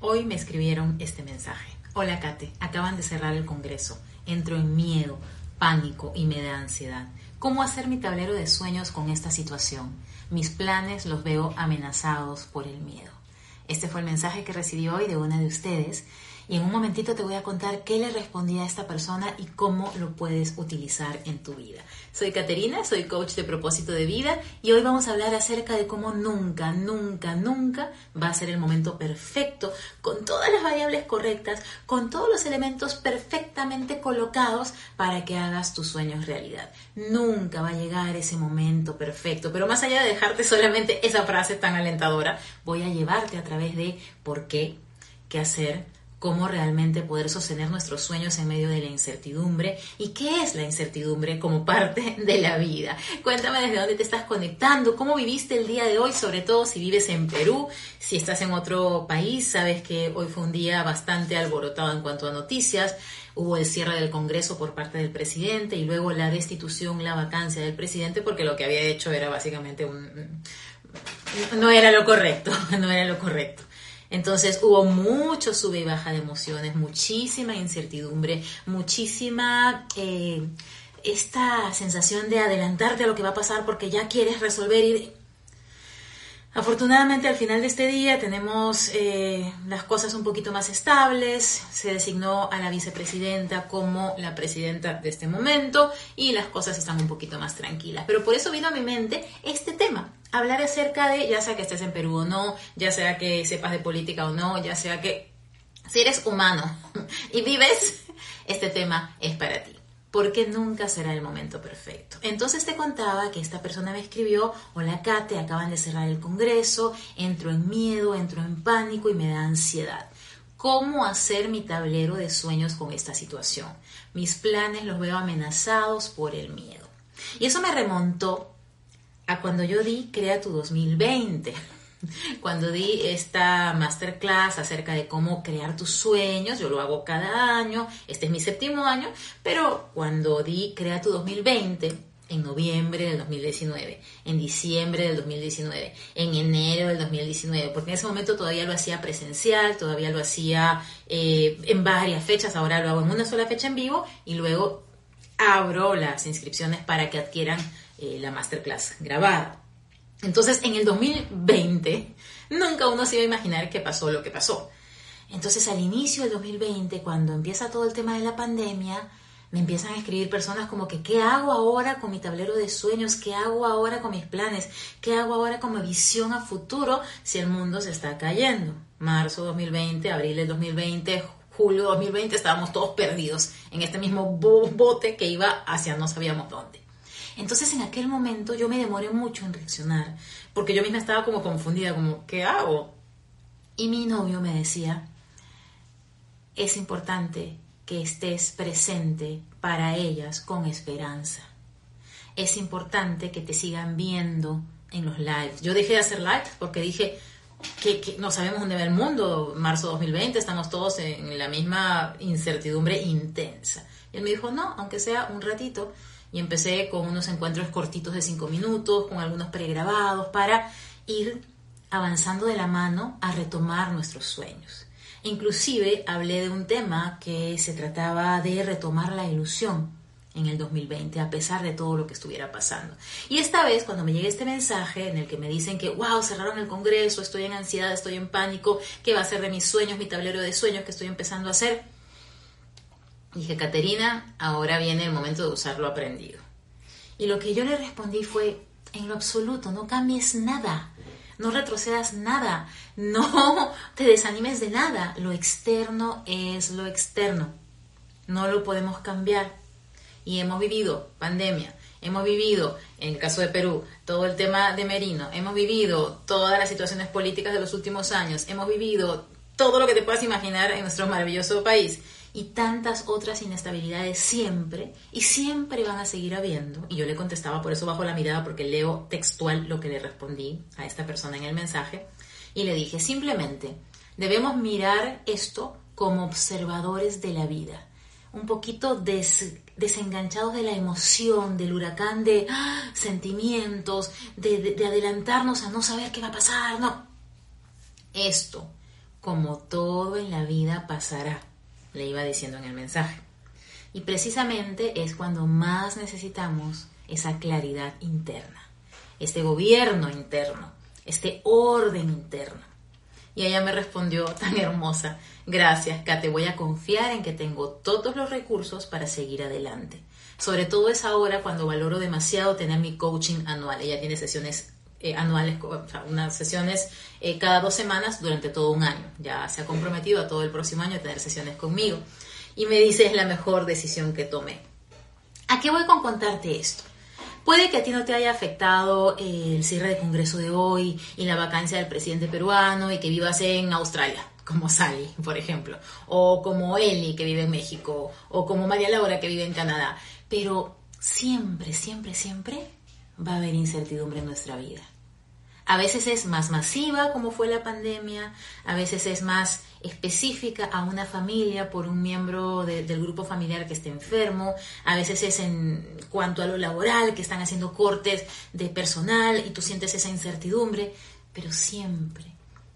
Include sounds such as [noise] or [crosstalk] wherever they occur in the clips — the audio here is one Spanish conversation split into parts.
Hoy me escribieron este mensaje. Hola Kate, acaban de cerrar el Congreso. Entro en miedo, pánico y me da ansiedad. ¿Cómo hacer mi tablero de sueños con esta situación? Mis planes los veo amenazados por el miedo. Este fue el mensaje que recibí hoy de una de ustedes y en un momentito te voy a contar qué le respondí a esta persona y cómo lo puedes utilizar en tu vida. Soy Caterina, soy coach de propósito de vida y hoy vamos a hablar acerca de cómo nunca, nunca, nunca va a ser el momento perfecto, con todas las variables correctas, con todos los elementos perfectamente colocados para que hagas tus sueños realidad. Nunca va a llegar ese momento perfecto, pero más allá de dejarte solamente esa frase tan alentadora, voy a llevarte a través de por qué, qué hacer, cómo realmente poder sostener nuestros sueños en medio de la incertidumbre y qué es la incertidumbre como parte [laughs] de la vida. Cuéntame desde dónde te estás conectando, cómo viviste el día de hoy, sobre todo si vives en Perú, si estás en otro país, sabes que hoy fue un día bastante alborotado en cuanto a noticias. Hubo el cierre del Congreso por parte del presidente y luego la destitución, la vacancia del presidente, porque lo que había hecho era básicamente un... no era lo correcto, [laughs] no era lo correcto. Entonces hubo mucho sube y baja de emociones, muchísima incertidumbre, muchísima eh, esta sensación de adelantarte a lo que va a pasar porque ya quieres resolver y Afortunadamente al final de este día tenemos eh, las cosas un poquito más estables, se designó a la vicepresidenta como la presidenta de este momento y las cosas están un poquito más tranquilas. Pero por eso vino a mi mente este tema, hablar acerca de, ya sea que estés en Perú o no, ya sea que sepas de política o no, ya sea que si eres humano [laughs] y vives, este tema es para ti porque nunca será el momento perfecto. Entonces te contaba que esta persona me escribió, hola Kate, acaban de cerrar el Congreso, entro en miedo, entro en pánico y me da ansiedad. ¿Cómo hacer mi tablero de sueños con esta situación? Mis planes los veo amenazados por el miedo. Y eso me remontó a cuando yo di Crea tu 2020 [laughs] cuando di esta masterclass acerca de cómo crear tus sueños, yo lo hago cada año, este es mi séptimo año, pero cuando di Crea tu 2020, en noviembre del 2019, en diciembre del 2019, en enero del 2019, porque en ese momento todavía lo hacía presencial, todavía lo hacía eh, en varias fechas, ahora lo hago en una sola fecha en vivo y luego abro las inscripciones para que adquieran eh, la masterclass grabada. Entonces, en el 2020, nunca uno se iba a imaginar que pasó lo que pasó. Entonces, al inicio del 2020, cuando empieza todo el tema de la pandemia, me empiezan a escribir personas como que, ¿qué hago ahora con mi tablero de sueños? ¿Qué hago ahora con mis planes? ¿Qué hago ahora con mi visión a futuro si el mundo se está cayendo? Marzo 2020, abril del 2020, julio 2020, estábamos todos perdidos en este mismo bote que iba hacia no sabíamos dónde. Entonces en aquel momento yo me demoré mucho en reaccionar, porque yo misma estaba como confundida, como, ¿qué hago? Y mi novio me decía, es importante que estés presente para ellas con esperanza. Es importante que te sigan viendo en los lives. Yo dejé de hacer lives porque dije que, no sabemos dónde va el mundo. Marzo 2020 estamos todos en la misma incertidumbre intensa. Y él me dijo, no, aunque sea un ratito, y empecé con unos encuentros cortitos de cinco minutos, con algunos pregrabados, para ir avanzando de la mano a retomar nuestros sueños. Inclusive hablé de un tema que se trataba de retomar la ilusión en el 2020, a pesar de todo lo que estuviera pasando. Y esta vez, cuando me llega este mensaje en el que me dicen que, wow, cerraron el Congreso, estoy en ansiedad, estoy en pánico, ¿qué va a ser de mis sueños, mi tablero de sueños que estoy empezando a hacer? Dije, Caterina, ahora viene el momento de usar lo aprendido. Y lo que yo le respondí fue, en lo absoluto, no cambies nada, no retrocedas nada, no [laughs] te desanimes de nada. Lo externo es lo externo, no lo podemos cambiar. Y hemos vivido pandemia, hemos vivido, en el caso de Perú, todo el tema de Merino, hemos vivido todas las situaciones políticas de los últimos años, hemos vivido todo lo que te puedas imaginar en nuestro maravilloso país y tantas otras inestabilidades siempre y siempre van a seguir habiendo. Y yo le contestaba por eso bajo la mirada porque leo textual lo que le respondí a esta persona en el mensaje y le dije simplemente debemos mirar esto como observadores de la vida, un poquito desenganchados de la emoción, del huracán de ¡ah! sentimientos, de, de adelantarnos a no saber qué va a pasar, no. Esto como todo en la vida pasará, le iba diciendo en el mensaje. Y precisamente es cuando más necesitamos esa claridad interna, este gobierno interno, este orden interno. Y ella me respondió tan hermosa, gracias, Kate, voy a confiar en que tengo todos los recursos para seguir adelante. Sobre todo es ahora cuando valoro demasiado tener mi coaching anual. Ella tiene sesiones eh, anuales, o sea, unas sesiones eh, cada dos semanas durante todo un año. Ya se ha comprometido a todo el próximo año a tener sesiones conmigo. Y me dice es la mejor decisión que tomé. ¿A qué voy con contarte esto? Puede que a ti no te haya afectado el cierre de Congreso de hoy y la vacancia del presidente peruano y que vivas en Australia, como Sally, por ejemplo, o como Eli, que vive en México, o como María Laura, que vive en Canadá. Pero siempre, siempre, siempre va a haber incertidumbre en nuestra vida. A veces es más masiva, como fue la pandemia, a veces es más específica a una familia por un miembro del grupo familiar que esté enfermo, a veces es en cuanto a lo laboral, que están haciendo cortes de personal y tú sientes esa incertidumbre, pero siempre,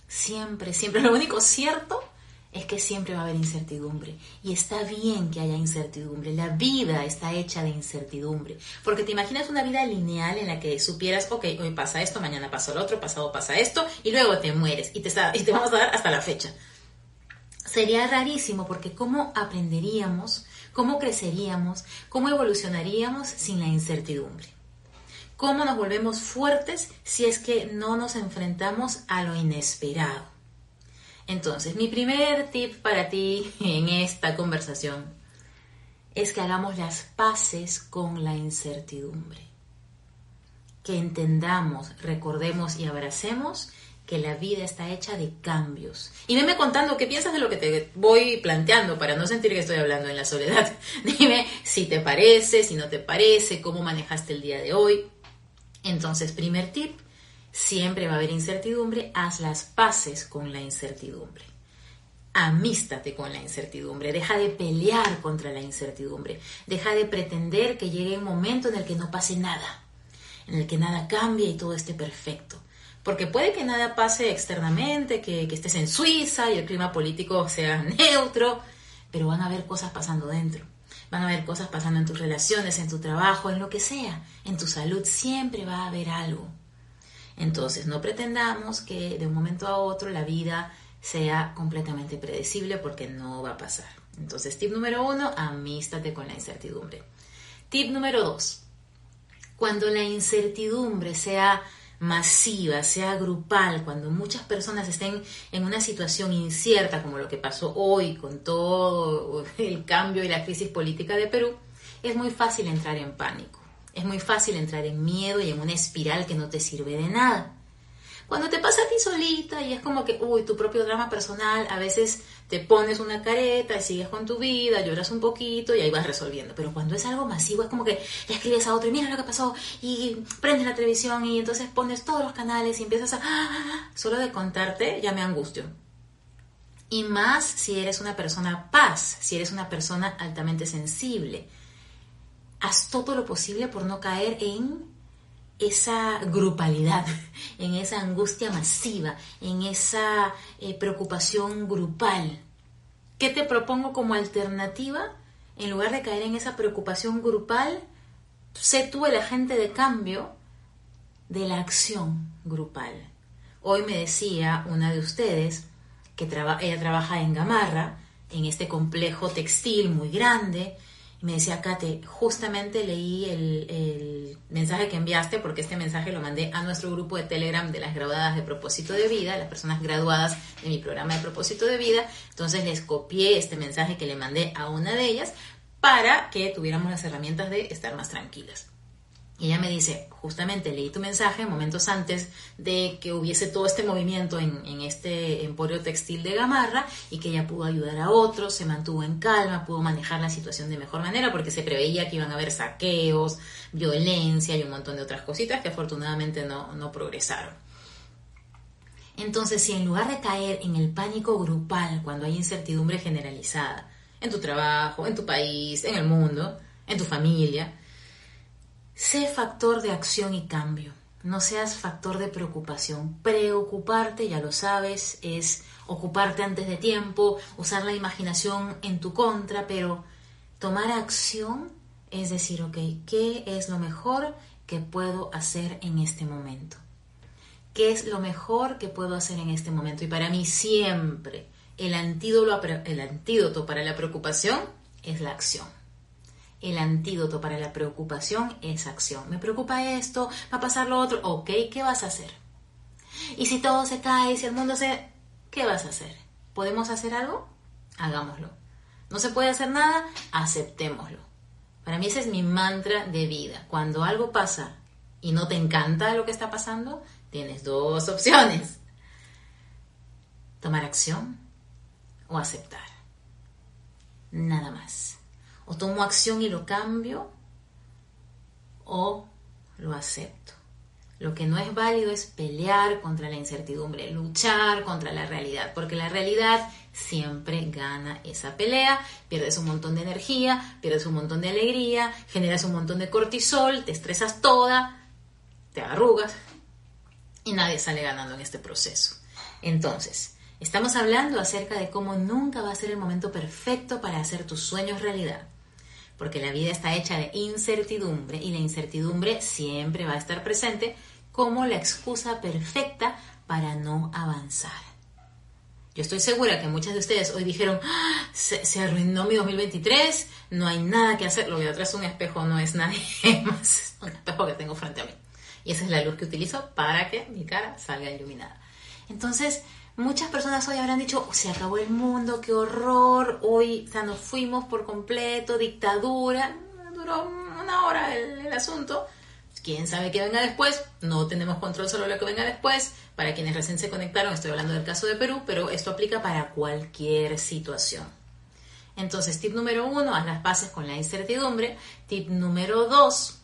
siempre, siempre, lo único cierto es que siempre va a haber incertidumbre. Y está bien que haya incertidumbre. La vida está hecha de incertidumbre. Porque te imaginas una vida lineal en la que supieras, ok, hoy pasa esto, mañana pasa lo otro, pasado pasa esto, y luego te mueres y te, y te vamos a dar hasta la fecha. Sería rarísimo porque ¿cómo aprenderíamos, cómo creceríamos, cómo evolucionaríamos sin la incertidumbre? ¿Cómo nos volvemos fuertes si es que no nos enfrentamos a lo inesperado? Entonces, mi primer tip para ti en esta conversación es que hagamos las paces con la incertidumbre. Que entendamos, recordemos y abracemos que la vida está hecha de cambios. Y veme contando qué piensas de lo que te voy planteando para no sentir que estoy hablando en la soledad. [laughs] Dime si te parece, si no te parece, cómo manejaste el día de hoy. Entonces, primer tip, Siempre va a haber incertidumbre, haz las paces con la incertidumbre. Amístate con la incertidumbre, deja de pelear contra la incertidumbre, deja de pretender que llegue un momento en el que no pase nada, en el que nada cambie y todo esté perfecto. Porque puede que nada pase externamente, que, que estés en Suiza y el clima político sea [laughs] neutro, pero van a haber cosas pasando dentro. Van a haber cosas pasando en tus relaciones, en tu trabajo, en lo que sea. En tu salud siempre va a haber algo. Entonces, no pretendamos que de un momento a otro la vida sea completamente predecible porque no va a pasar. Entonces, tip número uno, amístate con la incertidumbre. Tip número dos, cuando la incertidumbre sea masiva, sea grupal, cuando muchas personas estén en una situación incierta como lo que pasó hoy con todo [laughs] el cambio y la crisis política de Perú, es muy fácil entrar en pánico. Es muy fácil entrar en miedo y en una espiral que no te sirve de nada. Cuando te pasa a ti solita y es como que, uy, tu propio drama personal, a veces te pones una careta y sigues con tu vida, lloras un poquito y ahí vas resolviendo. Pero cuando es algo masivo, es como que escribes a otro y mira lo que pasó y prendes la televisión y entonces pones todos los canales y empiezas a... Ah, ah, ah, solo de contarte ya me angustio. Y más si eres una persona paz, si eres una persona altamente sensible haz todo lo posible por no caer en esa grupalidad, [laughs] en esa angustia masiva, en esa eh, preocupación grupal. ¿Qué te propongo como alternativa? En lugar de caer en esa preocupación grupal, sé tú el agente de cambio de la acción grupal. Hoy me decía una de ustedes que ella trabaja en Gamarra, en este complejo textil muy grande, me decía, Kate, justamente leí el, mensaje que enviaste, porque este mensaje lo mandé a nuestro grupo de Telegram de las graduadas de propósito de vida, las personas graduadas de mi programa de propósito de vida. Entonces les copié este mensaje que le mandé a una de ellas para que tuviéramos las herramientas de estar más tranquilas. Y ella me dice, justamente leí tu mensaje momentos antes de que hubiese todo este movimiento en, este emporio textil de Gamarra y que ella pudo ayudar a otros, se mantuvo en calma, pudo manejar la situación de mejor manera porque se preveía que iban a haber saqueos, violencia y un montón de otras cositas que afortunadamente no, no progresaron. Entonces, si en lugar de caer en el pánico grupal cuando hay incertidumbre generalizada, en tu trabajo, en tu país, en el mundo, en tu familia, Sé factor de acción y cambio. no seas factor de preocupación. Preocuparte, ya lo sabes, es ocuparte antes de tiempo, usar la imaginación en tu contra, pero tomar acción es decir, ok, ¿qué es lo mejor que puedo hacer en este momento? ¿Qué es lo mejor que puedo hacer en este momento? Y para mí siempre el antídoto, el antídoto para la preocupación es la acción. El antídoto para la preocupación es acción. Me preocupa esto, va a pasar lo otro. Ok, ¿qué vas a hacer? Y si todo se cae, si el mundo se... ¿Qué vas a hacer? ¿Podemos hacer algo? Hagámoslo. ¿No se puede hacer nada? Aceptémoslo. Para mí ese es mi mantra de vida. Cuando algo pasa y no te encanta lo que está pasando, tienes dos opciones. Tomar acción o aceptar. Nada más. O tomo acción y lo cambio o lo acepto. Lo que no es válido es pelear contra la incertidumbre, luchar contra la realidad, porque la realidad siempre gana esa pelea, pierdes un montón de energía, pierdes un montón de alegría, generas un montón de cortisol, te estresas toda, te arrugas y nadie sale ganando en este proceso. Entonces, estamos hablando acerca de cómo nunca va a ser el momento perfecto para hacer tus sueños realidad porque la vida está hecha de incertidumbre y la incertidumbre siempre va a estar presente como la excusa perfecta para no avanzar. Yo estoy segura que muchas de ustedes hoy dijeron, ah, se, arruinó mi 2023, no hay nada que hacer. Lo que atrás es un espejo, no es nadie [laughs] más, es un espejo que tengo frente a mí. Y esa es la luz que utilizo para que mi cara salga iluminada. Entonces, muchas personas hoy habrán dicho, se acabó el mundo, qué horror, hoy o nos fuimos por completo, dictadura. Duró una hora el asunto quién sabe qué venga después, no tenemos control sobre lo que venga después. Para quienes recién se conectaron, estoy hablando del caso de Perú, pero esto aplica para cualquier situación. Entonces, tip número uno, haz las paces con la incertidumbre. Tip número dos,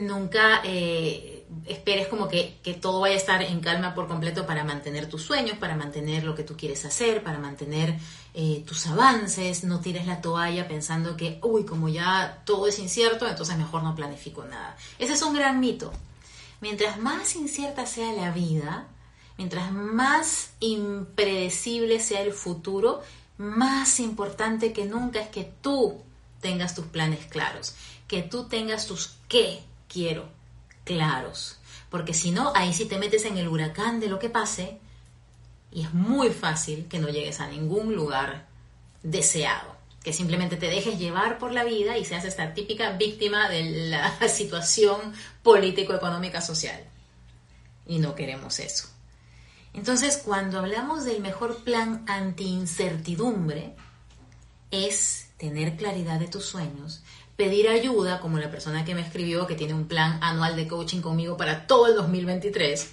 nunca eh, esperes como que, todo vaya a estar en calma por completo para mantener tus sueños, para mantener lo que tú quieres hacer, para mantener eh, tus avances. No tires la toalla pensando que, uy, como ya todo es incierto, entonces mejor no planifico nada. Ese es un gran mito. Mientras más incierta sea la vida, mientras más impredecible sea el futuro, más importante que nunca es que tú tengas tus planes claros, que tú tengas tus qué quiero claros. Porque si no, ahí sí te metes en el huracán de lo que pase y es muy fácil que no llegues a ningún lugar deseado. Que simplemente te dejes llevar por la vida y seas esta típica víctima de la [laughs] situación político-económica social. Y no queremos eso. Entonces, cuando hablamos del mejor plan anti-incertidumbre, es tener claridad de tus sueños, pedir ayuda, como la persona que me escribió, que tiene un plan anual de coaching conmigo para todo el 2023,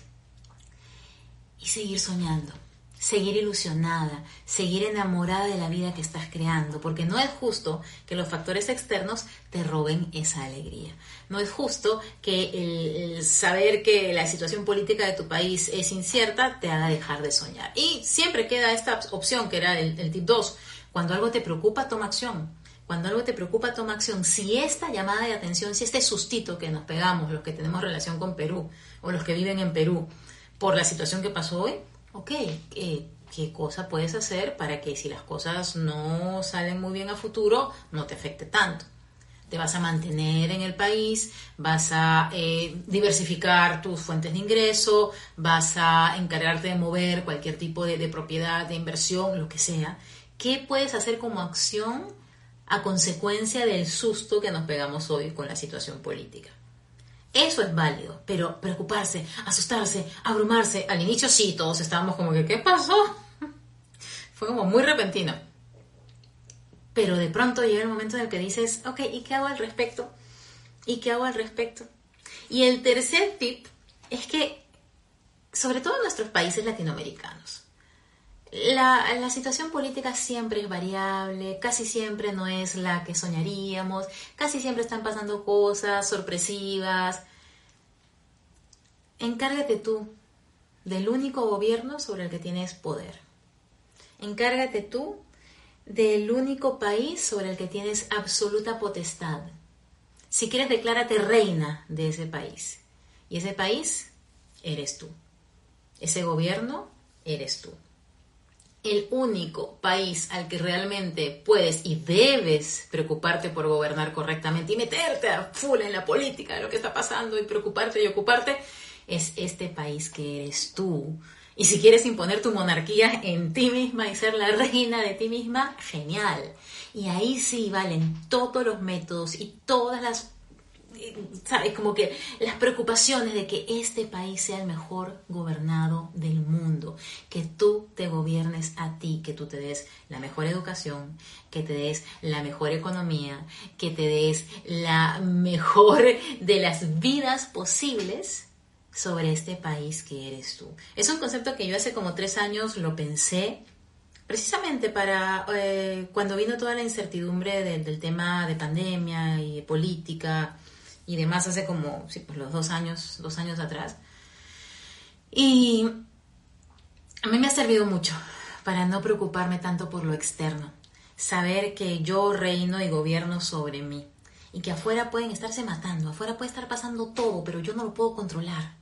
y seguir soñando, seguir ilusionada, seguir enamorada de la vida que estás creando, porque no es justo que los factores externos te roben esa alegría. No es justo que el, saber que la situación política de tu país es incierta te haga dejar de soñar. Y siempre queda esta opción, que era el, el tip 2, cuando algo te preocupa, toma acción cuando algo te preocupa, toma acción. Si esta llamada de atención, si este sustito que nos pegamos, los que tenemos relación con Perú o los que viven en Perú, por la situación que pasó hoy, ok, ¿qué, qué cosa puedes hacer para que si las cosas no salen muy bien a futuro, no te afecte tanto? Te vas a mantener en el país, vas a eh, diversificar tus fuentes de ingreso, vas a encargarte de mover cualquier tipo de, de propiedad, de inversión, lo que sea. ¿Qué puedes hacer como acción? A consecuencia del susto que nos pegamos hoy con la situación política. Eso es válido, pero preocuparse, asustarse, abrumarse, al inicio sí, todos estábamos como que, ¿qué pasó? [laughs] Fue como muy repentino. Pero de pronto llega el momento en el que dices, ok, ¿y qué hago al respecto? ¿Y qué hago al respecto? Y el tercer tip es que, sobre todo en nuestros países latinoamericanos, la, situación política siempre es variable, casi siempre no es la que soñaríamos, casi siempre están pasando cosas sorpresivas. Encárgate tú del único gobierno sobre el que tienes poder. Encárgate tú del único país sobre el que tienes absoluta potestad. Si quieres, declárate reina de ese país Y ese país eres tú. Ese gobierno eres tú. El único país al que realmente puedes y debes preocuparte por gobernar correctamente y meterte a full en la política de lo que está pasando y preocuparte y ocuparte es este país que eres tú. Y si quieres imponer tu monarquía en ti misma y ser la reina de ti misma, genial. Y ahí sí valen todos los métodos y todas las ¿sabes? Como que las preocupaciones de que este país sea el mejor gobernado del mundo, que tú te gobiernes a ti, que tú te des la mejor educación, que te des la mejor economía, que te des la mejor de las vidas posibles sobre este país que eres tú. Es un concepto que yo hace como tres años lo pensé precisamente para eh, cuando vino toda la incertidumbre del tema de pandemia y de política y demás hace como sí, pues los dos años, dos años atrás. Y a mí me ha servido mucho para no preocuparme tanto por lo externo, saber que yo reino y gobierno sobre mí y que afuera pueden estarse matando, afuera puede estar pasando todo, pero yo no lo puedo controlar.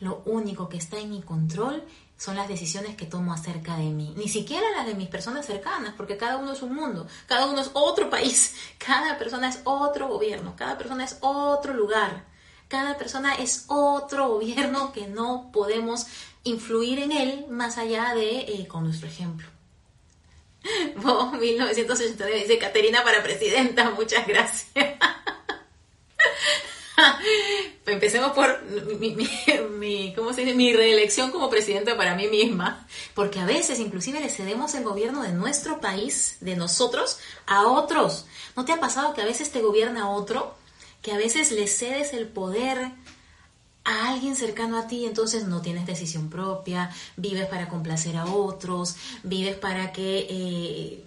Lo único que está en mi control son las decisiones que tomo acerca de mí. Ni siquiera las de mis personas cercanas, porque cada uno es un mundo, cada uno es otro [laughs] país, cada persona es otro gobierno, cada persona es otro lugar, cada persona es otro gobierno que no podemos influir en él más allá de eh, con nuestro ejemplo. [laughs] 1989 dice Caterina para presidenta, muchas gracias. [laughs] Empecemos por mi, ¿cómo se dice? mi reelección como presidenta para mí misma, porque a veces inclusive le cedemos el gobierno de nuestro país, de nosotros, a otros. ¿No te ha pasado que a veces te gobierna otro? Que a veces le cedes el poder a alguien cercano a ti, entonces no tienes decisión propia, vives para complacer a otros, vives para que... Eh,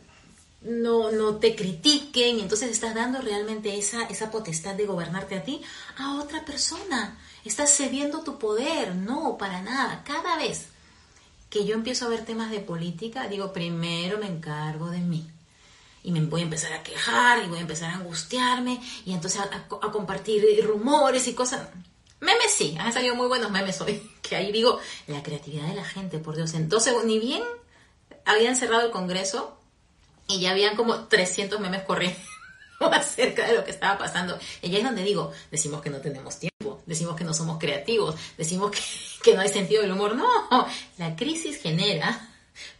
no, no te critiquen, entonces estás dando realmente esa, esa potestad de gobernarte a ti a otra persona. Estás cediendo tu poder, no, para nada. Cada vez que yo empiezo a ver temas de política, digo, primero me encargo de mí. Y me voy a empezar a quejar y voy a empezar a angustiarme y entonces a, compartir rumores y cosas. Memes sí, han salido muy buenos memes hoy. [laughs] Que ahí digo, la creatividad de la gente, por Dios. Entonces, ni bien habían cerrado el Congreso, y ya habían como 300 memes corriendo [laughs] acerca de lo que estaba pasando. Y ahí es donde digo, decimos que no tenemos tiempo, decimos que no somos creativos, decimos que, [laughs] no hay sentido del humor. No, la crisis genera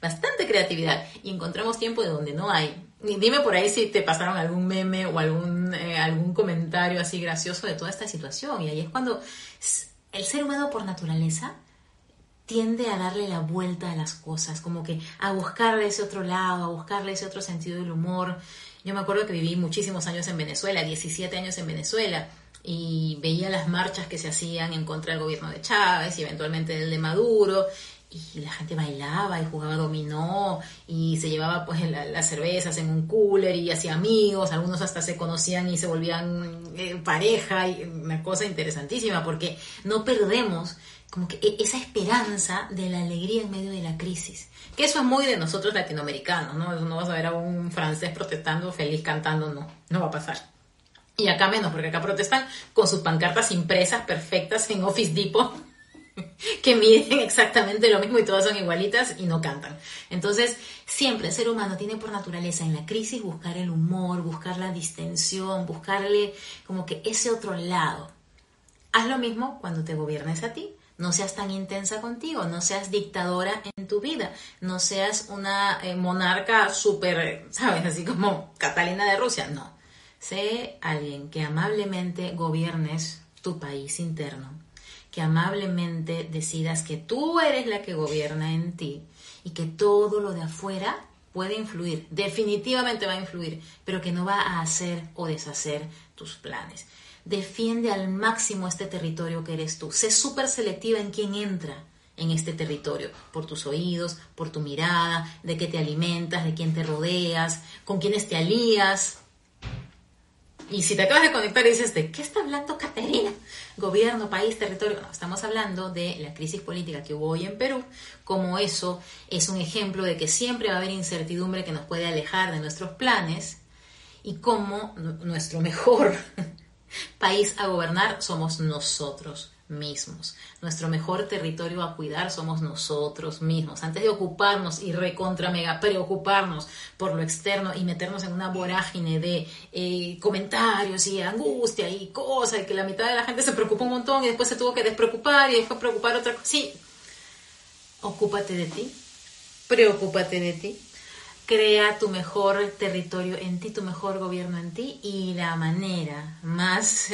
bastante creatividad y encontramos tiempo de donde no hay. Dime por ahí si te pasaron algún meme o algún, eh, algún comentario así gracioso de toda esta situación. Y ahí es cuando el ser humano por naturaleza tiende a darle la vuelta a las cosas, como que a buscarle ese otro lado, a buscarle ese otro sentido del humor. Yo me acuerdo que viví muchísimos años en Venezuela, 17 años en Venezuela, y veía las marchas que se hacían en contra del gobierno de Chávez y eventualmente del de Maduro, y la gente bailaba y jugaba dominó y se llevaba pues las cervezas en un cooler y hacía amigos, algunos hasta se conocían y se volvían eh, pareja y una cosa interesantísima porque no perdemos como que e-, esa esperanza de la alegría en medio de la crisis. Que eso es muy de nosotros latinoamericanos, ¿no? No vas a ver a un francés protestando feliz cantando, no, no va a pasar. Y acá menos, porque acá protestan con sus pancartas impresas perfectas en Office Depot, [laughs] que miden exactamente lo mismo y todas son igualitas y no cantan. Entonces, siempre el ser humano tiene por naturaleza en la crisis buscar el humor, buscar la distensión, buscarle como que ese otro lado. Haz lo mismo cuando te gobiernes a ti no seas tan intensa contigo, no seas dictadora en tu vida, no seas una eh, monarca súper, [laughs] ¿sabes? Así como Catalina de Rusia, no. Sé alguien que amablemente gobiernes tu país interno, que amablemente decidas que tú eres la que gobierna en ti y que todo lo de afuera puede influir, definitivamente va a influir, pero que no va a hacer o deshacer tus planes. Defiende al máximo este territorio que eres tú. Sé súper selectiva en quién entra en este territorio, por tus oídos, por tu mirada, de qué te alimentas, de quién te rodeas, con quiénes te alías. Y si te acabas de conectar y dices, ¿de qué está hablando Caterina? Gobierno, país, territorio. Estamos hablando de la crisis política que hubo hoy en Perú, como eso es un ejemplo de que siempre va a haber incertidumbre que nos puede alejar de nuestros planes y cómo nuestro mejor país a gobernar somos nosotros mismos. Nuestro mejor territorio a cuidar somos nosotros mismos. Antes de ocuparnos y recontra mega preocuparnos por lo externo y meternos en una vorágine de eh, comentarios y angustia y cosas, y que la mitad de la gente se preocupa un montón y después se tuvo que despreocupar y después preocupar otra cosa. Sí, ocúpate de ti, preocúpate de ti, crea tu mejor territorio en ti, tu mejor gobierno en ti y la manera más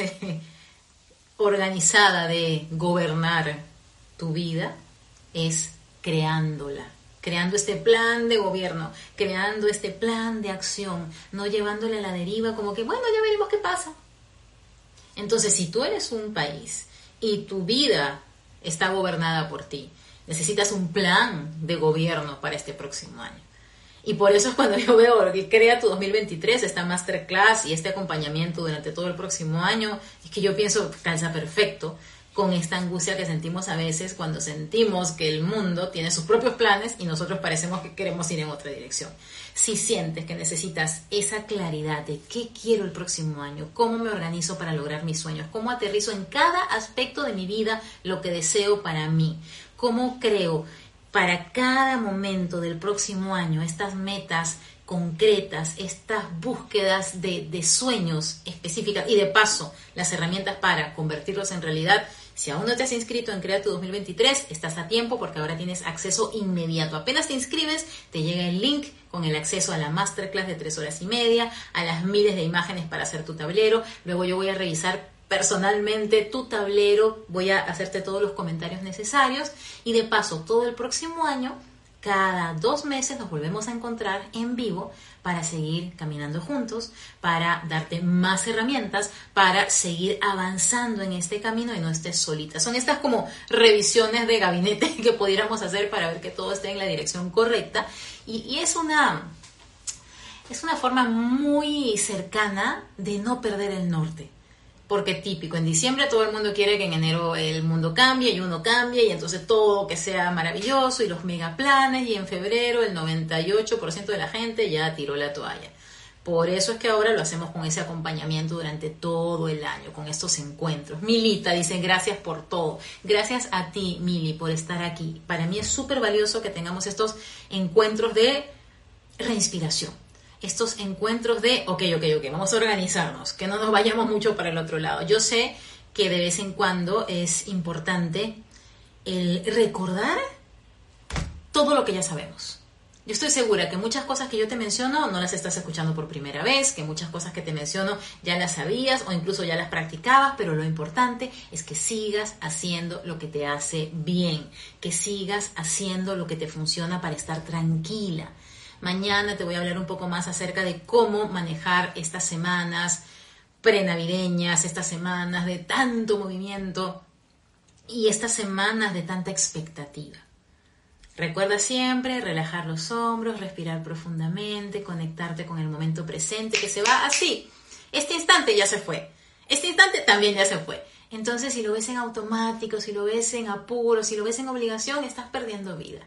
organizada de gobernar tu vida es creándola, creando este plan de gobierno, creando este plan de acción, no llevándole a la deriva como que, bueno, ya veremos qué pasa. Entonces, si tú eres un país y tu vida está gobernada por ti, necesitas un plan de gobierno para este próximo año. Y por eso es cuando yo veo que crea tu 2023, esta masterclass y este acompañamiento durante todo el próximo año, es que yo pienso calza perfecto con esta angustia que sentimos a veces cuando sentimos que el mundo tiene sus propios planes y nosotros parecemos que queremos ir en otra dirección. Si sientes que necesitas esa claridad de qué quiero el próximo año, cómo me organizo para lograr mis sueños, cómo aterrizo en cada aspecto de mi vida lo que deseo para mí, cómo creo para cada momento del próximo año estas metas concretas, estas búsquedas de, sueños específicas y de paso las herramientas para convertirlos en realidad. Si aún no te has inscrito en Crea tu 2023, estás a tiempo porque ahora tienes acceso inmediato. Apenas te inscribes, te llega el link con el acceso a la masterclass de tres horas y media, a las miles de imágenes para hacer tu tablero. Luego yo voy a revisar personalmente tu tablero, voy a hacerte todos los comentarios necesarios y de paso todo el próximo año, cada dos meses nos volvemos a encontrar en vivo para seguir caminando juntos, para darte más herramientas, para seguir avanzando en este camino y no estés solita. Son estas como revisiones de gabinete [laughs] que pudiéramos hacer para ver que todo esté en la dirección correcta y, es una... Es una forma muy cercana de no perder el norte porque típico, en diciembre todo el mundo quiere que en enero el mundo cambie y uno cambie y entonces todo que sea maravilloso y los megaplanes y en febrero el 98% de la gente ya tiró la toalla. Por eso es que ahora lo hacemos con ese acompañamiento durante todo el año, con estos encuentros. Milita dice, gracias por todo. Gracias a ti, Mili, por estar aquí. Para mí es súper valioso que tengamos estos encuentros de reinspiración estos encuentros de, ok, ok, ok, vamos a organizarnos, que no nos vayamos mucho para el otro lado. Yo sé que de vez en cuando es importante el recordar todo lo que ya sabemos. Yo estoy segura que muchas cosas que yo te menciono no las estás escuchando por primera vez, que muchas cosas que te menciono ya las sabías o incluso ya las practicabas, pero lo importante es que sigas haciendo lo que te hace bien, que sigas haciendo lo que te funciona para estar tranquila, Mañana te voy a hablar un poco más acerca de cómo manejar estas semanas prenavideñas, estas semanas de tanto movimiento y estas semanas de tanta expectativa. Recuerda siempre relajar los hombros, respirar profundamente, conectarte con el momento presente que se va así. Este instante ya se fue. Este instante también ya se fue. Entonces, si lo ves en automático, si lo ves en apuro, si lo ves en obligación, estás perdiendo vida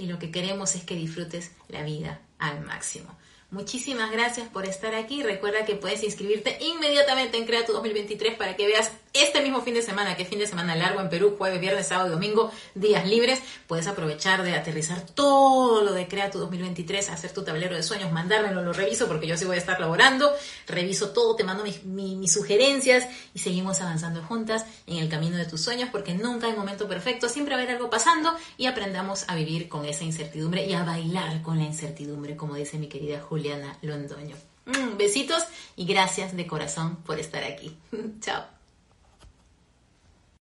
y lo que queremos es que disfrutes la vida al máximo. Muchísimas gracias por estar aquí. Recuerda que puedes inscribirte inmediatamente en Crea tu 2023 para que veas este mismo fin de semana, que es fin de semana largo en Perú, jueves, viernes, sábado y domingo, días libres. Puedes aprovechar de aterrizar todo lo de Crea tu 2023, hacer tu tablero de sueños, mandármelo, lo reviso porque yo sí voy a estar laborando. Reviso todo, te mando mis, sugerencias y seguimos avanzando juntas en el camino de tus sueños porque nunca hay momento perfecto, siempre va a haber algo pasando y aprendamos a vivir con esa incertidumbre y a bailar con la incertidumbre, como dice mi querida Julia. Juliana Londoño. Mm, besitos y gracias de corazón por estar aquí. [laughs] Chao.